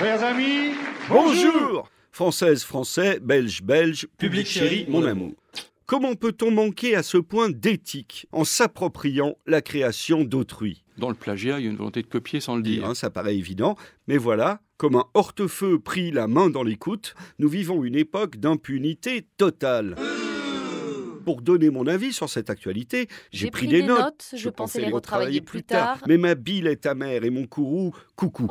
Chers amis, Bonjour Française, Français, Belge, Belge, public chéri, mon amour. Comment peut-on manquer à ce point d'éthique en s'appropriant la création d'autrui? Dans le plagiat, il y a une volonté de copier sans le dire. Hein, Ça paraît évident, mais voilà, comme un hortefeux pris la main dans l'écoute, nous vivons une époque d'impunité totale. Pour donner mon avis sur cette actualité, j'ai pris, des notes. je pensais les retravailler plus tard. Mais ma bile est amère et mon courroux, coucou.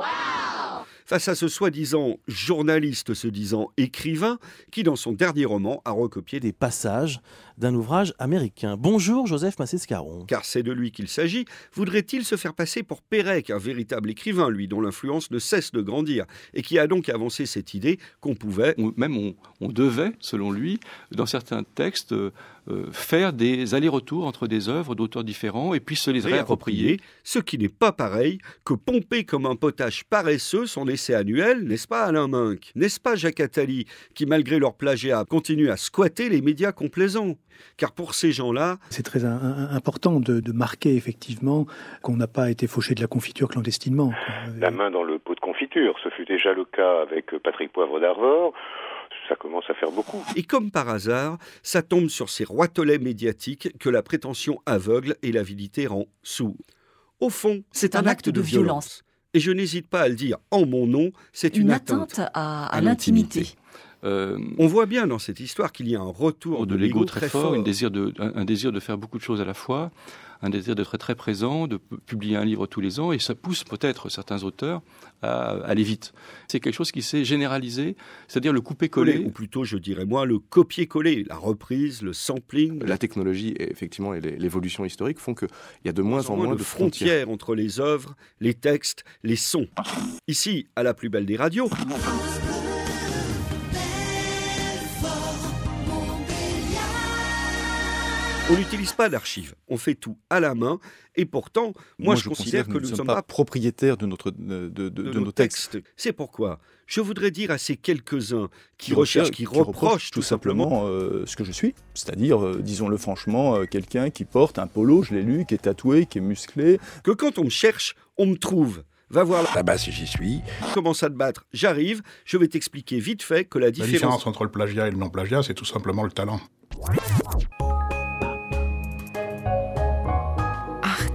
Face à ce soi-disant journaliste se disant écrivain, qui dans son dernier roman a recopié des passages d'un ouvrage américain. Bonjour Joseph Massescaron. car c'est de lui qu'il s'agit, voudrait-il se faire passer pour Pérec, un véritable écrivain, lui, dont l'influence ne cesse de grandir, et qui a donc avancé cette idée qu'on pouvait, On- même on, on devait, selon lui, dans certains textes, euh, euh, faire des allers-retours entre des œuvres d'auteurs différents et puis se les réapproprier. réapproprier, ce qui n'est pas pareil que pomper comme un potage paresseux son essai annuel, n'est-ce pas Alain Minck? N'est-ce pas Jacques Attali, qui malgré leur plagiat continue à squatter les médias complaisants? Car pour ces gens-là, C'est très un- un- important de, de marquer effectivement qu'on n'a pas été fauché de la confiture clandestinement. quoi. la main dans le pot de confiture. Ce fut déjà le cas avec Patrick Poivre d'Arvor. Ça commence à faire beaucoup. et comme par hasard, ça tombe sur ces roitelets médiatiques que la prétention aveugle et l'avidité rend sourd. Au fond, c'est un, acte de violence. Et je n'hésite pas à le dire en mon nom, c'est une, Une atteinte. atteinte à, à à l'intimité. Euh, On voit bien dans cette histoire qu'il y a un retour de l'ego très fort, une désir de, un, un désir de faire beaucoup de choses à la fois, un désir d'être très présent, de pu- publier un livre tous les ans, et ça pousse peut-être certains auteurs à aller vite. C'est quelque chose qui s'est généralisé, c'est-à-dire le coller, couper-coller. ou plutôt, je dirais moi, le copier-coller, la reprise, le sampling, La technologie et effectivement et l'évolution historique font qu'il y a de moins en moins de frontières. frontières entre les œuvres, les textes, les sons. Ici, à la plus belle des radios, on n'utilise pas d'archives, on fait tout à la main, et pourtant, moi, je, considère que nous ne sommes pas propriétaires de, notre, de, de- de de nos textes. C'est pourquoi je voudrais dire à ces quelques-uns qui Qui recherchent, recherchent- qui, qui reprochent tout simplement euh, ce que je suis, c'est-à-dire, euh, disons-le franchement, euh, quelqu'un qui porte un polo, je l'ai lu, qui est tatoué, qui est musclé. que quand on me cherche, on me trouve. Va voir là, là-bas si j'y suis. commence à te battre, j'arrive, je vais t'expliquer vite fait que la La différence... différence entre le plagiat et le non-plagiat, c'est tout simplement le talent.